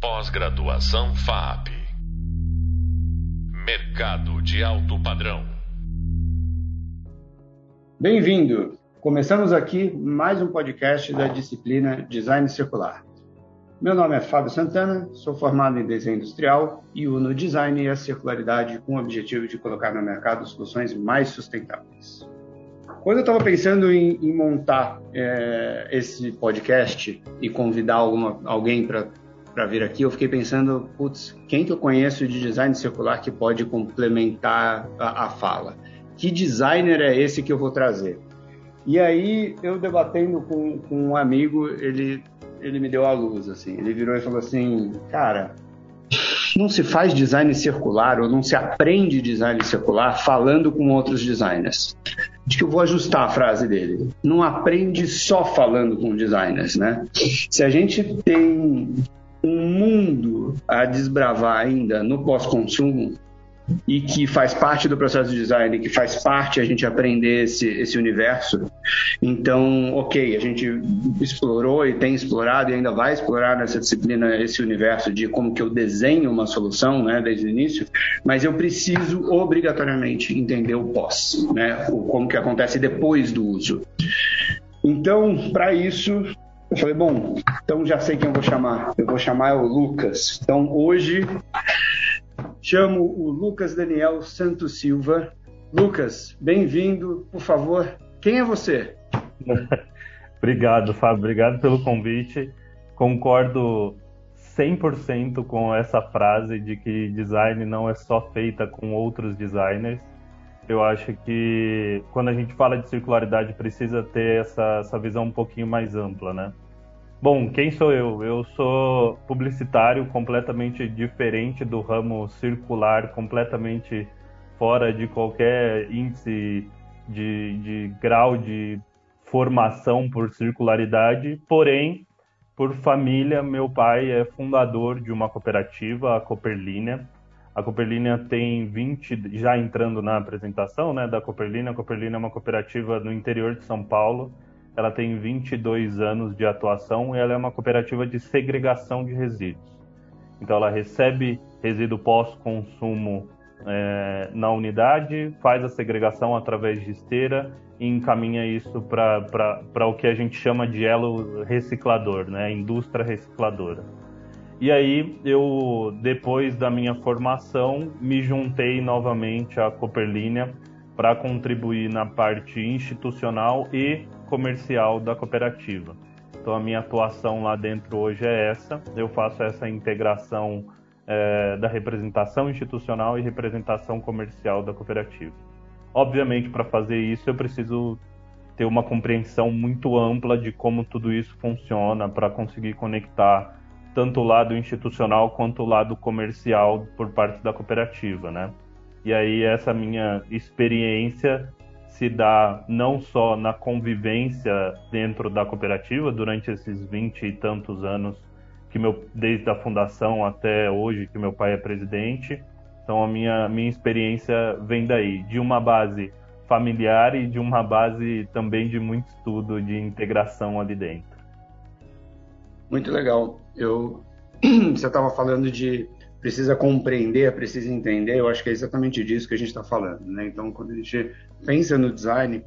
Pós-graduação FAP. Mercado de alto padrão. Bem-vindo! Começamos aqui mais um podcast da disciplina Design Circular. Meu nome é Fábio Santana, sou formado em desenho industrial e uno design e a circularidade com o objetivo de colocar no mercado soluções mais sustentáveis. Quando eu estava pensando em, em montar é, esse podcast e convidar alguma, alguém para vir aqui, eu fiquei pensando, putz, quem que eu conheço de design circular que pode complementar a, a fala? Que designer é esse que eu vou trazer? E aí, eu debatendo com, com um amigo, ele ele me deu a luz, assim. Ele virou e falou assim, cara, não se faz design circular ou não se aprende design circular falando com outros designers. Acho que eu vou ajustar a frase dele. Não aprende só falando com designers, né? Se a gente tem um mundo a desbravar ainda no pós-consumo, e que faz parte do processo de design, que faz parte a gente aprender esse, esse universo. Então, ok, a gente explorou e tem explorado e ainda vai explorar nessa disciplina esse universo de como que eu desenho uma solução, né, desde o início, mas eu preciso obrigatoriamente entender o pós, né, o, como que acontece depois do uso. Então, para isso, eu falei, bom, então já sei quem eu vou chamar. Eu vou chamar o Lucas. Então, hoje Chamo o Lucas Daniel Santos Silva. Lucas, bem-vindo. Por favor, quem é você? Obrigado, Fábio. Obrigado pelo convite. Concordo 100% com essa frase de que design não é só feita com outros designers. Eu acho que quando a gente fala de circularidade precisa ter essa, essa visão um pouquinho mais ampla, né? Bom, quem sou eu? Eu sou publicitário completamente diferente do ramo circular, completamente fora de qualquer índice de, de grau de formação por circularidade, porém, por família, meu pai é fundador de uma cooperativa, a Cooperlínea. A Cooperlínea tem 20, já entrando na apresentação né, da Cooperlínea, a Cooperlínea é uma cooperativa no interior de São Paulo, ela tem 22 anos de atuação e ela é uma cooperativa de segregação de resíduos. Então ela recebe resíduo pós-consumo é, na unidade, faz a segregação através de esteira e encaminha isso para o que a gente chama de elo reciclador, né? indústria recicladora. E aí eu, depois da minha formação, me juntei novamente à Cooperlínea para contribuir na parte institucional e comercial da cooperativa. Então a minha atuação lá dentro hoje é essa. Eu faço essa integração é, da representação institucional e representação comercial da cooperativa. Obviamente, para fazer isso, eu preciso ter uma compreensão muito ampla de como tudo isso funciona para conseguir conectar tanto o lado institucional quanto o lado comercial por parte da cooperativa, né? E aí essa minha experiência se dá não só na convivência dentro da cooperativa durante esses vinte e tantos anos que meu desde a fundação até hoje que meu pai é presidente. Então a minha minha experiência vem daí, de uma base familiar e de uma base também de muito estudo de integração ali dentro. Muito legal. Eu você estava falando de precisa compreender, precisa entender. Eu acho que é exatamente disso que a gente está falando, né? Então quando a gente pensa no design,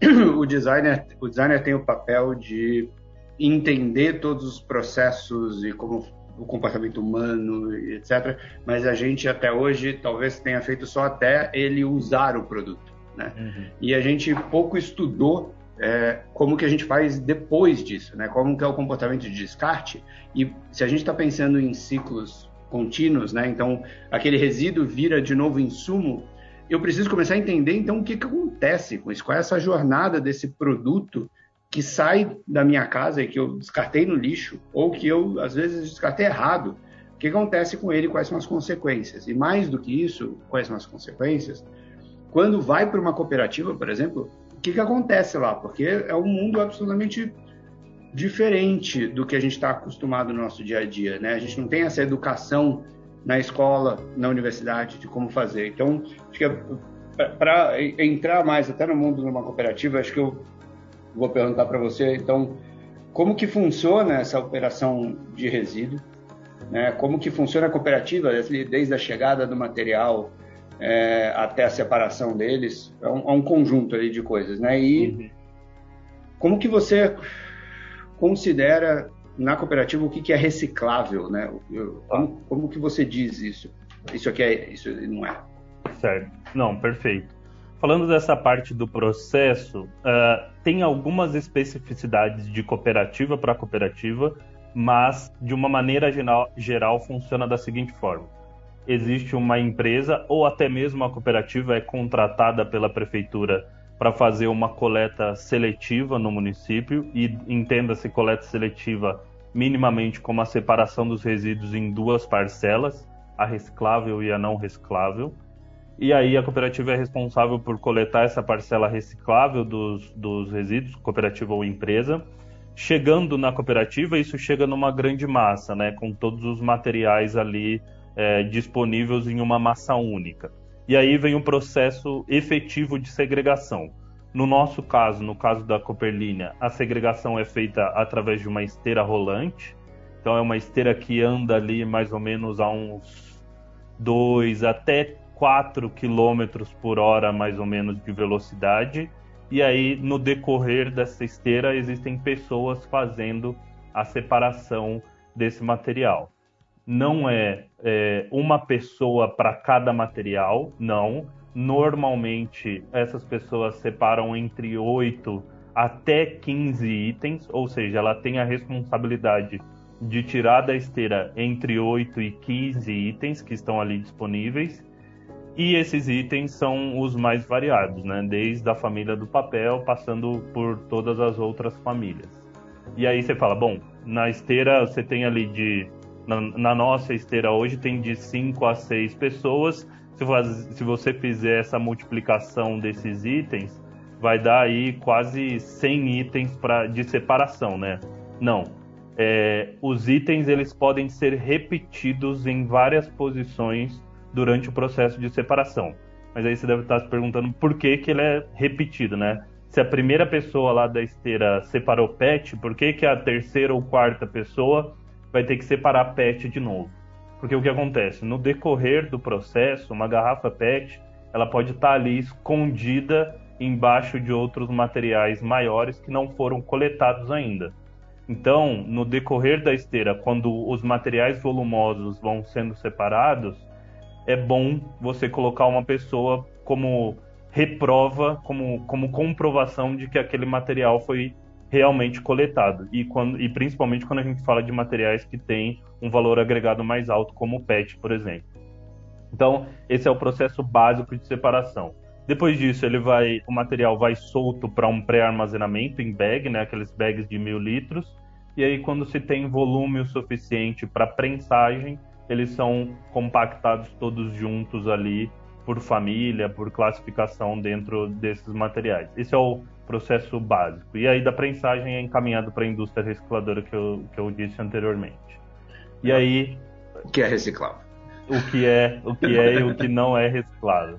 o designer, o designer tem o papel de entender todos os processos e como o comportamento humano, etc. Mas a gente até hoje talvez tenha feito só até ele usar o produto, né? Uhum. E a gente pouco estudou é, como que a gente faz depois disso, né? Como que é o comportamento de descarte e se a gente está pensando em ciclos contínuos, né? Então aquele resíduo vira de novo insumo eu preciso começar a entender então o que, que acontece com isso, qual é essa jornada desse produto que sai da minha casa e que eu descartei no lixo, ou que eu às vezes descartei errado. O que acontece com ele, quais são as consequências? E mais do que isso, quais são as consequências? Quando vai para uma cooperativa, por exemplo, que, que acontece lá? Porque é um mundo absolutamente diferente do que a gente está acostumado no nosso dia a dia, né? A gente não tem essa educação na escola, na universidade, de como fazer. Então, é, para entrar mais até no mundo de uma cooperativa, acho que eu vou perguntar para você, então, como que funciona essa operação de resíduo? né? como que funciona a cooperativa, desde a chegada do material é, até a separação deles, é um, é um, conjunto ali de coisas, né? E uhum. como que você considera na cooperativa o que, que é reciclável, né? Como, como que você diz isso? Isso aqui é, isso não é. Certo. Não, perfeito. Falando dessa parte do processo, uh, tem algumas especificidades de cooperativa para cooperativa, mas de uma maneira geral, geral funciona da seguinte forma: existe uma empresa ou até mesmo a cooperativa é contratada pela prefeitura para fazer uma coleta seletiva no município e entenda-se coleta seletiva minimamente como a separação dos resíduos em duas parcelas, a reciclável e a não reciclável. E aí a cooperativa é responsável por coletar essa parcela reciclável dos, dos resíduos, cooperativa ou empresa. Chegando na cooperativa, isso chega numa grande massa, né, com todos os materiais ali é, disponíveis em uma massa única. E aí vem um processo efetivo de segregação. No nosso caso, no caso da Cooperlínea, a segregação é feita através de uma esteira rolante. Então é uma esteira que anda ali mais ou menos a uns 2 até 4 km por hora, mais ou menos, de velocidade. E aí, no decorrer dessa esteira, existem pessoas fazendo a separação desse material. Não é, é uma pessoa para cada material, não. Normalmente, essas pessoas separam entre 8 até 15 itens, ou seja, ela tem a responsabilidade de tirar da esteira entre 8 e 15 itens que estão ali disponíveis e esses itens são os mais variados, né? Desde a família do papel, passando por todas as outras famílias. E aí você fala, bom, na esteira você tem ali de. Na, nossa esteira hoje tem de 5 a 6 pessoas. Se, faz, se você fizer essa multiplicação desses itens, vai dar aí quase 100 itens pra, de separação, né? Não. É, os itens eles podem ser repetidos em várias posições durante o processo de separação. Mas aí você deve estar se perguntando por que, que ele é repetido, né? Se a primeira pessoa lá da esteira separou PET, por que, que a terceira ou quarta pessoa vai ter que separar PET de novo? Porque o que acontece? No decorrer do processo, uma garrafa PET ela pode estar ali escondida embaixo de outros materiais maiores que não foram coletados ainda. Então, no decorrer da esteira, quando os materiais volumosos vão sendo separados, é bom você colocar uma pessoa como reprova, como, como comprovação de que aquele material foi realmente coletado. E, quando, e principalmente quando a gente fala de materiais que têm um valor agregado mais alto, como o PET, por exemplo. Então, esse é o processo básico de separação. Depois disso, ele vai, o material vai solto para um pré-armazenamento em bag, né, aqueles bags de mil litros. E aí, quando se tem volume o suficiente para prensagem, eles são compactados todos juntos ali por família, por classificação dentro desses materiais. Esse é o processo básico. E aí da prensagem é encaminhado para a indústria recicladora que eu, que eu disse anteriormente. E aí o que é reciclável? O que é, o que é e o que não é reciclável.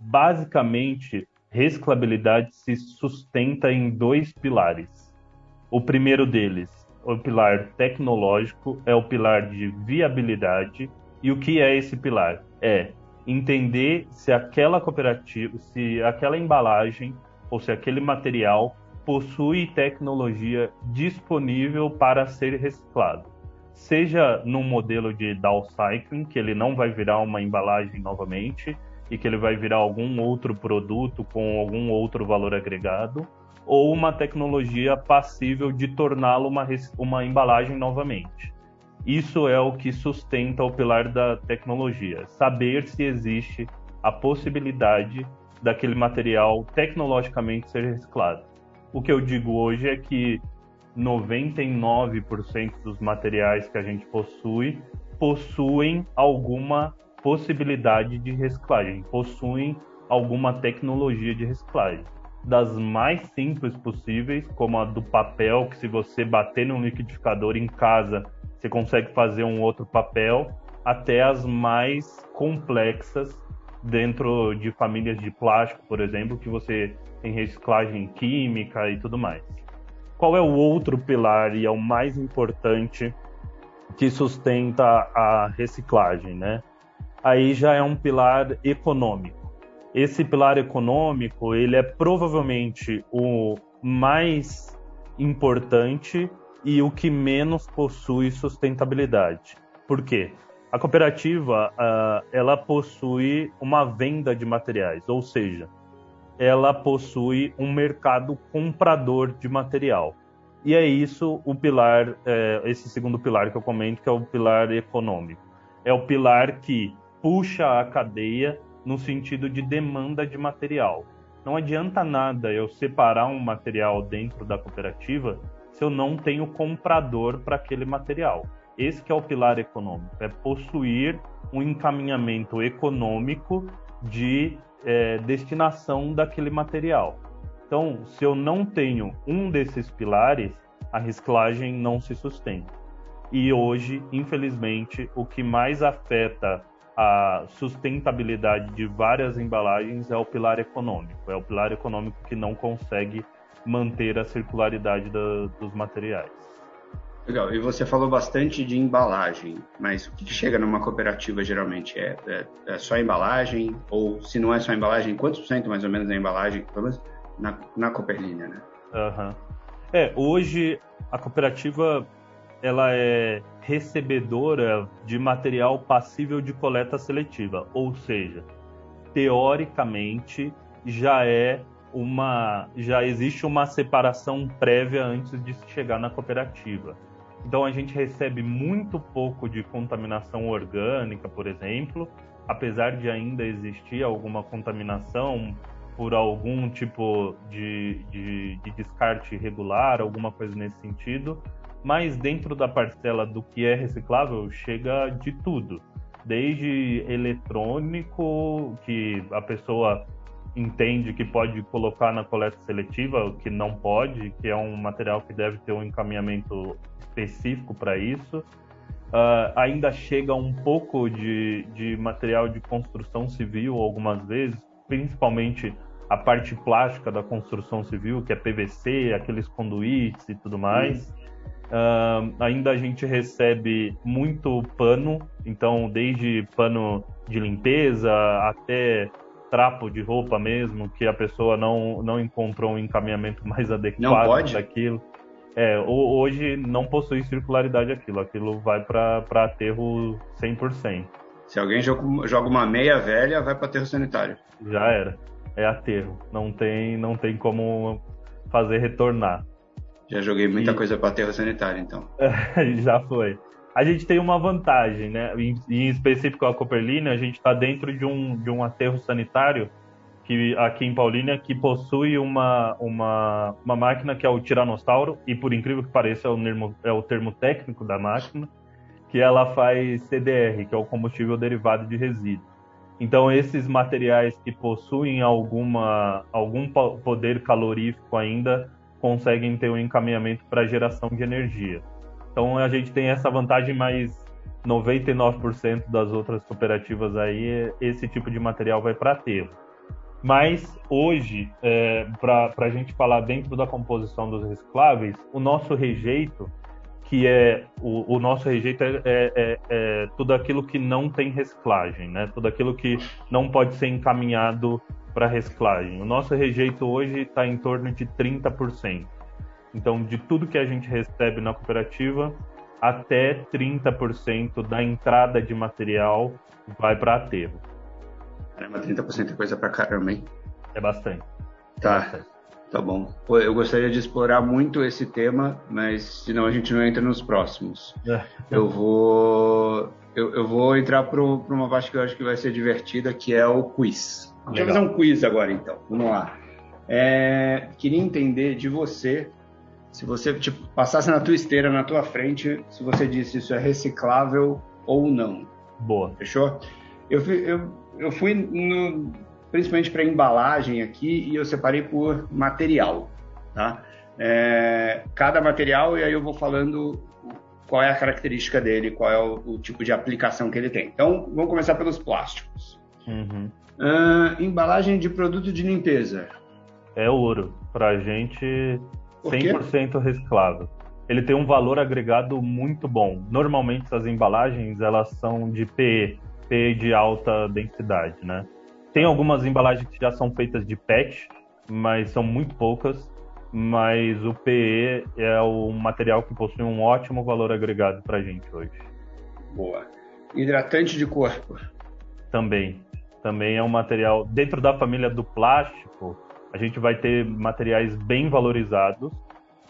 Basicamente, reciclabilidade se sustenta em dois pilares. O primeiro deles o pilar tecnológico, é o pilar de viabilidade. E o que é esse pilar? É entender se aquela cooperativa, se aquela embalagem ou se aquele material possui tecnologia disponível para ser reciclado. Seja num modelo de downcycling, que ele não vai virar uma embalagem novamente e que ele vai virar algum outro produto com algum outro valor agregado, ou uma tecnologia passível de torná-lo uma, uma embalagem novamente. Isso é o que sustenta o pilar da tecnologia, saber se existe a possibilidade daquele material tecnologicamente ser reciclado. O que eu digo hoje é que 99% dos materiais que a gente possui possuem alguma possibilidade de reciclagem, possuem alguma tecnologia de reciclagem das mais simples possíveis, como a do papel, que se você bater no liquidificador em casa, você consegue fazer um outro papel, até as mais complexas dentro de famílias de plástico, por exemplo, que você tem reciclagem química e tudo mais. Qual é o outro pilar e é o mais importante que sustenta a reciclagem, né? Aí já é um pilar econômico. Esse pilar econômico, ele é provavelmente o mais importante e o que menos possui sustentabilidade. Por quê? A cooperativa, uh, ela possui uma venda de materiais, ou seja, ela possui um mercado comprador de material. E é isso o pilar, é, esse segundo pilar que eu comento, que é o pilar econômico. É o pilar que puxa a cadeia no sentido de demanda de material. Não adianta nada eu separar um material dentro da cooperativa se eu não tenho comprador para aquele material. Esse é o pilar econômico, é possuir um encaminhamento econômico de é, destinação daquele material. Então, se eu não tenho um desses pilares, a reciclagem não se sustenta. E hoje, infelizmente, o que mais afeta a sustentabilidade de várias embalagens é o pilar econômico. É o pilar econômico que não consegue manter a circularidade da, dos materiais. Legal. E você falou bastante de embalagem, mas o que chega numa cooperativa geralmente é, é, é só embalagem? Ou se não é só embalagem, quantos por cento mais ou menos da embalagem, pelo menos na, na né? Uhum. É, hoje a cooperativa ela é recebedora de material passível de coleta seletiva, ou seja, teoricamente já é uma já existe uma separação prévia antes de chegar na cooperativa. Então a gente recebe muito pouco de contaminação orgânica, por exemplo, apesar de ainda existir alguma contaminação por algum tipo de, de, de descarte irregular, alguma coisa nesse sentido, mas dentro da parcela do que é reciclável chega de tudo, desde eletrônico, que a pessoa entende que pode colocar na coleta seletiva, que não pode, que é um material que deve ter um encaminhamento específico para isso. Uh, ainda chega um pouco de, de material de construção civil algumas vezes, principalmente a parte plástica da construção civil, que é PVC, aqueles conduítes e tudo mais. Uh, ainda a gente recebe muito pano, então desde pano de limpeza até trapo de roupa mesmo, que a pessoa não, não encontrou um encaminhamento mais adequado daquilo. É, hoje não possui circularidade aquilo, aquilo vai para aterro 100%. Se alguém joga, uma meia velha, vai para aterro sanitário. Já era, é aterro, não tem, não tem como fazer retornar. Já joguei muita e... coisa para aterro sanitário, então. Já foi. A gente tem uma vantagem, né? Em, em específico a Cooperlina, a gente está dentro de um, de um aterro sanitário que aqui em Paulínia que possui uma, uma, uma máquina que é o Tiranossauro, e por incrível que pareça é o, é o termo técnico da máquina, que ela faz CDR, que é o combustível derivado de resíduo. Então esses materiais que possuem alguma, algum poder calorífico ainda conseguem ter um encaminhamento para geração de energia. Então a gente tem essa vantagem, mas 99% das outras cooperativas aí, esse tipo de material vai para aterro. Mas hoje, é, para a gente falar dentro da composição dos recicláveis, o nosso rejeito, que é o, o nosso rejeito é, é, é, é, tudo aquilo que não tem reciclagem, né? Tudo aquilo que não pode ser encaminhado para reciclagem. O nosso rejeito hoje está em torno de 30%. Então, de tudo que a gente recebe na cooperativa, até 30% da entrada de material vai para aterro. Caramba, 30% é coisa pra caramba, hein? É bastante. Tá. É bastante. Tá bom. Eu gostaria de explorar muito esse tema, mas senão a gente não entra nos próximos. É. Eu vou eu, eu vou entrar para uma parte que eu acho que vai ser divertida, que é o quiz. Legal. Vamos fazer um quiz agora, então. Vamos lá. É, queria entender de você, se você tipo, passasse na tua esteira, na tua frente, se você disse isso é reciclável ou não. Boa. Fechou? Eu, eu, eu fui no, principalmente para embalagem aqui e eu separei por material, tá? É, cada material e aí eu vou falando qual é a característica dele, qual é o, o tipo de aplicação que ele tem. Então, vamos começar pelos plásticos. Uhum. Uh, embalagem de produto de limpeza. É ouro. Pra gente, 100% reciclável. ele tem um valor agregado muito bom. Normalmente as embalagens elas são de PE, PE de alta densidade, né? Tem algumas embalagens que já são feitas de PET, mas são muito poucas. Mas o PE é o material que possui um ótimo valor agregado para a gente hoje. Boa. Hidratante de corpo. Também. Também é um material dentro da família do plástico. A gente vai ter materiais bem valorizados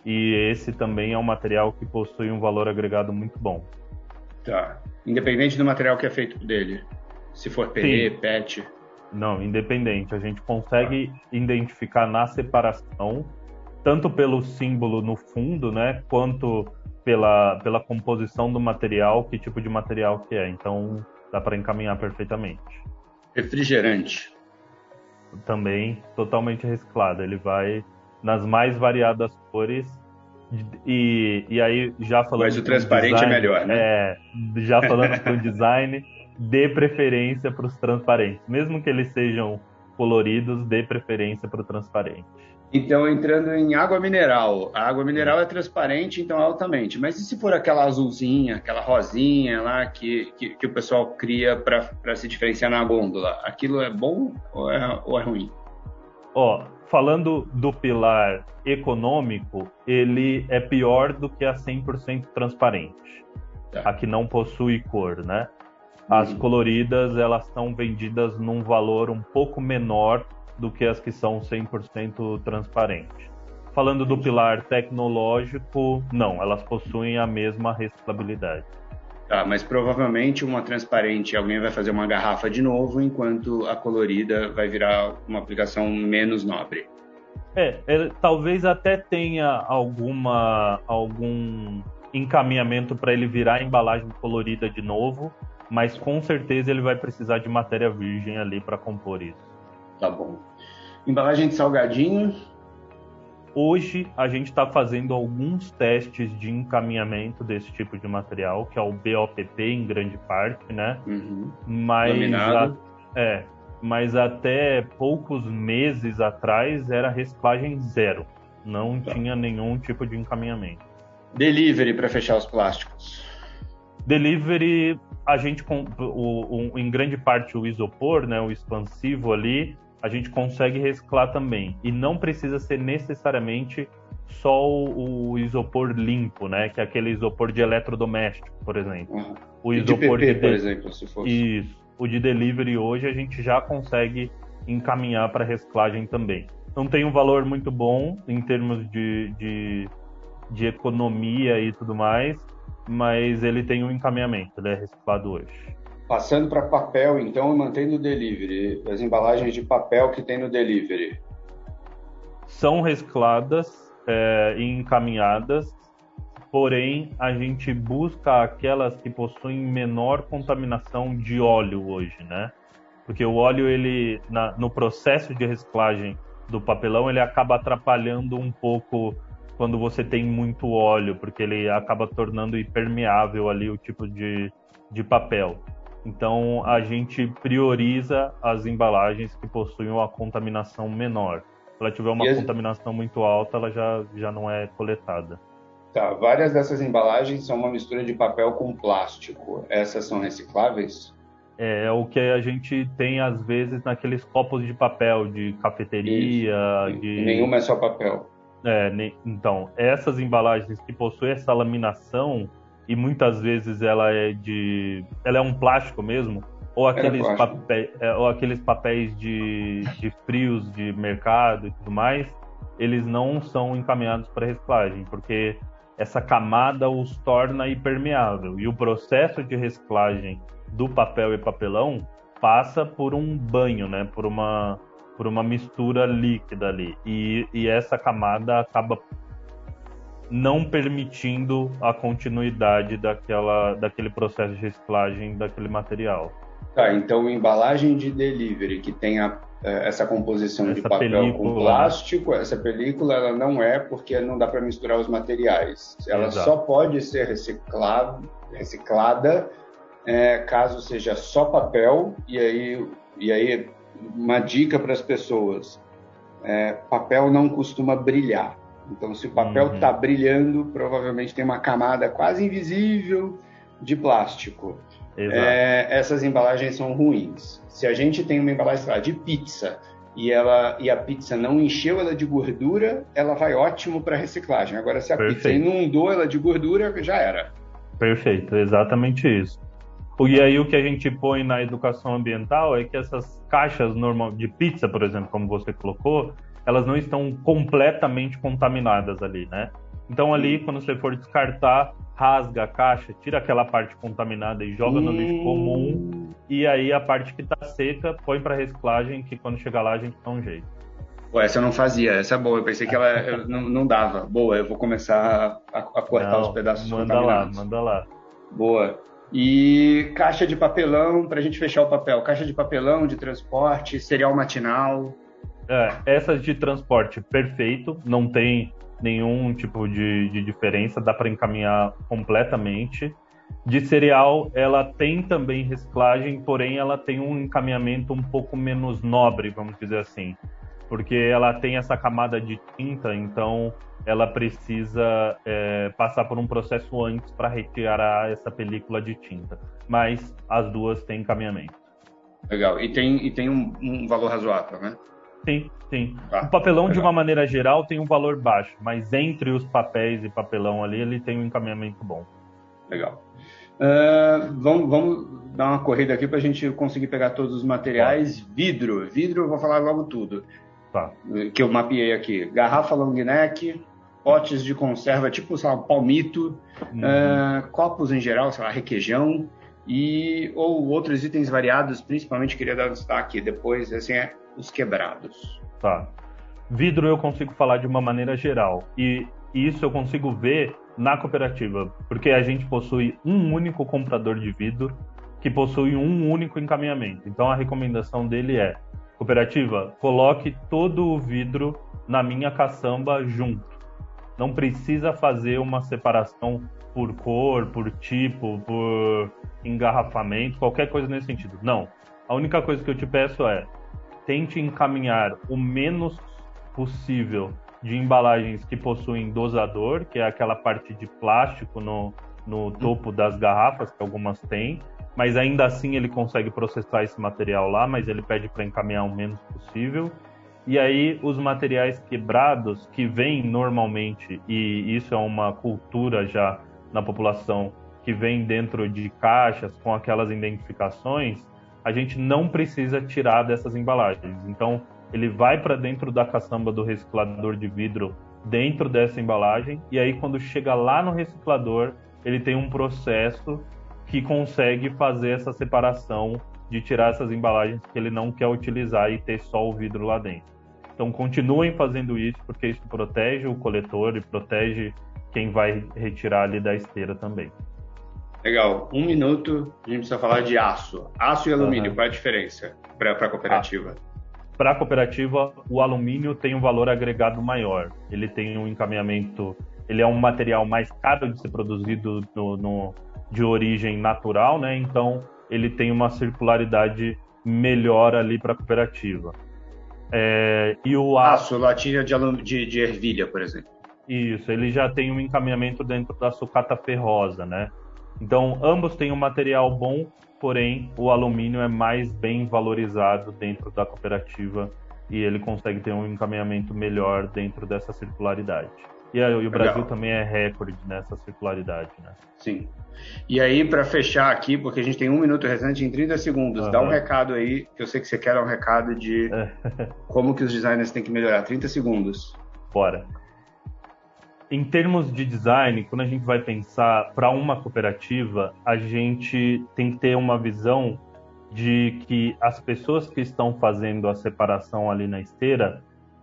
e esse também é um material que possui um valor agregado muito bom. Tá. Independente do material que é feito dele. Se for PE, Sim. PET. Não, independente. A gente consegue identificar na separação, tanto pelo símbolo no fundo, né, quanto pela, pela composição do material, que tipo de material que é. Então, dá para encaminhar perfeitamente. Refrigerante. Também totalmente reciclado. Ele vai nas mais variadas cores. E, e aí, já falando. Mas o transparente é design, é melhor, né? É, já falando com o design, dê preferência para os transparentes. Mesmo que eles sejam coloridos, dê preferência para o transparente. Então, entrando em água mineral. A água mineral é transparente, então, altamente. Mas e se for aquela azulzinha, aquela rosinha lá que, que, que o pessoal cria para se diferenciar na gôndola? Aquilo é bom ou é, ou é ruim? Ó, falando do pilar econômico, ele é pior do que a 100% transparente. Tá. A que não possui cor, né? As uhum. coloridas, elas são vendidas num valor um pouco menor do que as que são 100% transparentes. Falando do pilar tecnológico, não, elas possuem a mesma reciclabilidade. Tá, mas provavelmente uma transparente alguém vai fazer uma garrafa de novo, enquanto a colorida vai virar uma aplicação menos nobre. É, é talvez até tenha alguma algum encaminhamento para ele virar embalagem colorida de novo, mas com certeza ele vai precisar de matéria virgem ali para compor isso. Tá bom. Embalagem de salgadinho. Hoje a gente está fazendo alguns testes de encaminhamento desse tipo de material, que é o BOPP em grande parte, né? Uhum. Mas a, é, mas até poucos meses atrás era reciclagem zero. Não tá. tinha nenhum tipo de encaminhamento. Delivery para fechar os plásticos. Delivery, a gente com o, o, em grande parte o isopor, né, o expansivo ali, a gente consegue reciclar também. E não precisa ser necessariamente só o, o isopor limpo, né, que é aquele isopor de eletrodoméstico, por exemplo. Uhum. O isopor de, PP, de, por exemplo, se fosse. Isso. O de delivery hoje a gente já consegue encaminhar para reciclagem também. Não tem um valor muito bom em termos de, de, de economia e tudo mais, mas ele tem um encaminhamento, ele é reciclado hoje. Passando para papel, então, mantendo o delivery, as embalagens de papel que tem no delivery. São recicladas é, e encaminhadas, porém a gente busca aquelas que possuem menor contaminação de óleo hoje, né? Porque o óleo, ele, na, no processo de reciclagem do papelão, ele acaba atrapalhando um pouco quando você tem muito óleo, porque ele acaba tornando impermeável ali o tipo de, de papel. Então a gente prioriza as embalagens que possuem uma contaminação menor. Se ela tiver uma as... contaminação muito alta, ela já, já não é coletada. Tá, várias dessas embalagens são uma mistura de papel com plástico. Essas são recicláveis? É, é o que a gente tem às vezes naqueles copos de papel de cafeteria. Isso. De... Nenhuma é só papel. É, então, essas embalagens que possuem essa laminação, e muitas vezes ela é de. Ela é um plástico mesmo, ou é aqueles, é papéis, ou aqueles papéis de, de frios de mercado e tudo mais, eles não são encaminhados para reciclagem, porque essa camada os torna impermeável. E o processo de reciclagem do papel e papelão passa por um banho, né? Por uma por uma mistura líquida ali. E, e essa camada acaba não permitindo a continuidade daquela, daquele processo de reciclagem daquele material. Tá, então embalagem de delivery que tem a, é, essa composição essa de papel película, com plástico, essa película ela não é porque não dá para misturar os materiais. Ela Exato. só pode ser reciclada, reciclada é, caso seja só papel e aí, e aí uma dica para as pessoas: é, papel não costuma brilhar. Então, se o papel está uhum. brilhando, provavelmente tem uma camada quase invisível de plástico. É, essas embalagens são ruins. Se a gente tem uma embalagem lá, de pizza e, ela, e a pizza não encheu ela de gordura, ela vai ótimo para reciclagem. Agora, se a Perfeito. pizza inundou ela de gordura, já era. Perfeito, exatamente isso. E aí o que a gente põe na educação ambiental é que essas caixas normal de pizza, por exemplo, como você colocou, elas não estão completamente contaminadas ali, né? Então ali, quando você for descartar, rasga a caixa, tira aquela parte contaminada e joga no lixo comum. E aí a parte que está seca, põe para reciclagem, que quando chegar lá a gente dá um jeito. Pô, essa eu não fazia, essa é boa. Eu pensei que ela não, não, dava. Boa, eu vou começar a, a cortar não, os pedaços manda lá, manda lá. Boa. E caixa de papelão, para a gente fechar o papel. Caixa de papelão, de transporte, cereal matinal. É, essas de transporte, perfeito. Não tem nenhum tipo de, de diferença, dá para encaminhar completamente. De cereal, ela tem também reciclagem, porém ela tem um encaminhamento um pouco menos nobre, vamos dizer assim, porque ela tem essa camada de tinta, então ela precisa é, passar por um processo antes para retirar essa película de tinta. Mas as duas têm encaminhamento. Legal. E tem, e tem um, um valor razoável, né? Sim, sim. Tá, o papelão, legal. de uma maneira geral, tem um valor baixo, mas entre os papéis e papelão ali, ele tem um encaminhamento bom. Legal. Uh, vamos, vamos, dar uma corrida aqui para a gente conseguir pegar todos os materiais. Tá. Vidro. Vidro, eu vou falar logo tudo. Tá. Que eu mapeei aqui. Garrafa long neck, potes de conserva, tipo, sei lá, palmito, uhum. uh, copos em geral, sei lá, requeijão, e ou outros itens variados, principalmente queria dar destaque depois, assim, é os quebrados. Tá. Vidro eu consigo falar de uma maneira geral e isso eu consigo ver na cooperativa, porque a gente possui um único comprador de vidro que possui um único encaminhamento. Então a recomendação dele é: cooperativa, coloque todo o vidro na minha caçamba junto. Não precisa fazer uma separação por cor, por tipo, por engarrafamento, qualquer coisa nesse sentido. Não. A única coisa que eu te peço é tente encaminhar o menos possível de embalagens que possuem dosador, que é aquela parte de plástico no, no topo das garrafas, que algumas têm, mas ainda assim ele consegue processar esse material lá, mas ele pede para encaminhar o menos possível. E aí os materiais quebrados que vêm normalmente, e isso é uma cultura já na população, que vem dentro de caixas com aquelas identificações, a gente não precisa tirar dessas embalagens. Então, ele vai para dentro da caçamba do reciclador de vidro, dentro dessa embalagem, e aí quando chega lá no reciclador, ele tem um processo que consegue fazer essa separação de tirar essas embalagens que ele não quer utilizar e ter só o vidro lá dentro. Então continuem fazendo isso porque isso protege o coletor e protege quem vai retirar ali da esteira também. Legal. Um minuto, a gente precisa falar de aço. Aço e alumínio, uhum. qual é a diferença para a cooperativa? Para a cooperativa, o alumínio tem um valor agregado maior. Ele tem um encaminhamento, ele é um material mais caro de ser produzido no, no de origem natural, né? Então, ele tem uma circularidade melhor ali para a cooperativa. É, e o aço, aço latinha de, de, de ervilha, por exemplo. Isso, ele já tem um encaminhamento dentro da sucata ferrosa, né? Então, ambos têm um material bom, porém o alumínio é mais bem valorizado dentro da cooperativa e ele consegue ter um encaminhamento melhor dentro dessa circularidade. E, e o Brasil também é recorde nessa circularidade, né? Sim. E aí, para fechar aqui, porque a gente tem um minuto restante em 30 segundos, uhum. dá um recado aí, que eu sei que você quer um recado de como que os designers têm que melhorar. 30 segundos. Bora em termos de design, quando a gente vai pensar para uma cooperativa, a gente tem que ter uma visão de que as pessoas que estão fazendo a separação ali na esteira,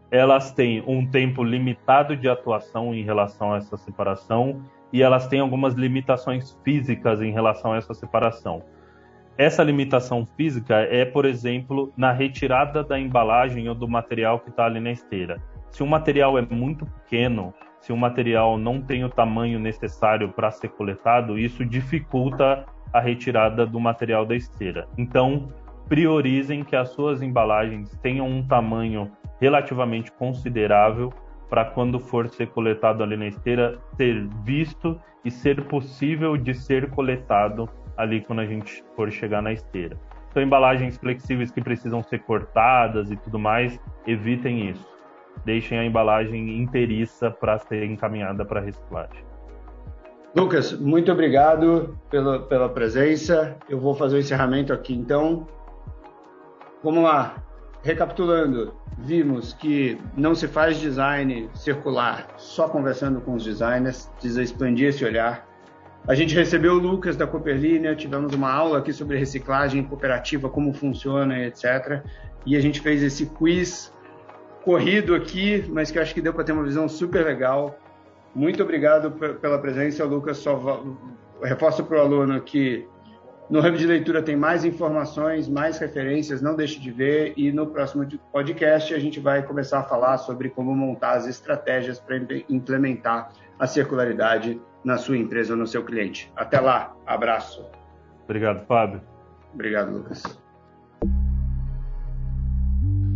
elas têm um tempo limitado de atuação em relação a essa separação e elas têm algumas limitações físicas em relação a essa separação. Essa limitação física é, por exemplo, na retirada da embalagem ou do material que está ali na esteira. Se o material é muito pequeno, se o material não tem o tamanho necessário para ser coletado, isso dificulta a retirada do material da esteira. Então, priorizem que as suas embalagens tenham um tamanho relativamente considerável para quando for ser coletado ali na esteira, ser visto e ser possível de ser coletado ali quando a gente for chegar na esteira. Então, embalagens flexíveis que precisam ser cortadas e tudo mais, evitem isso. Deixem a embalagem inteiriça para ser encaminhada para reciclagem. Lucas, muito obrigado pela, pela presença. Eu vou fazer o encerramento aqui então. Vamos lá. Recapitulando, vimos que não se faz design circular só conversando com os designers, precisa expandir esse olhar. A gente recebeu o Lucas da Cooperlínea, tivemos uma aula aqui sobre reciclagem cooperativa, como funciona, etc. E a gente fez esse quiz corrido aqui, mas que acho que deu para ter uma visão super legal. Muito obrigado pela presença, Lucas. Só reforço para o aluno que no Hub de Leitura tem mais informações, mais referências, não deixe de ver. E no próximo podcast a gente vai começar a falar sobre como montar as estratégias para implementar a circularidade na sua empresa ou no seu cliente. Até lá, abraço. Obrigado, Fábio. Obrigado, Lucas.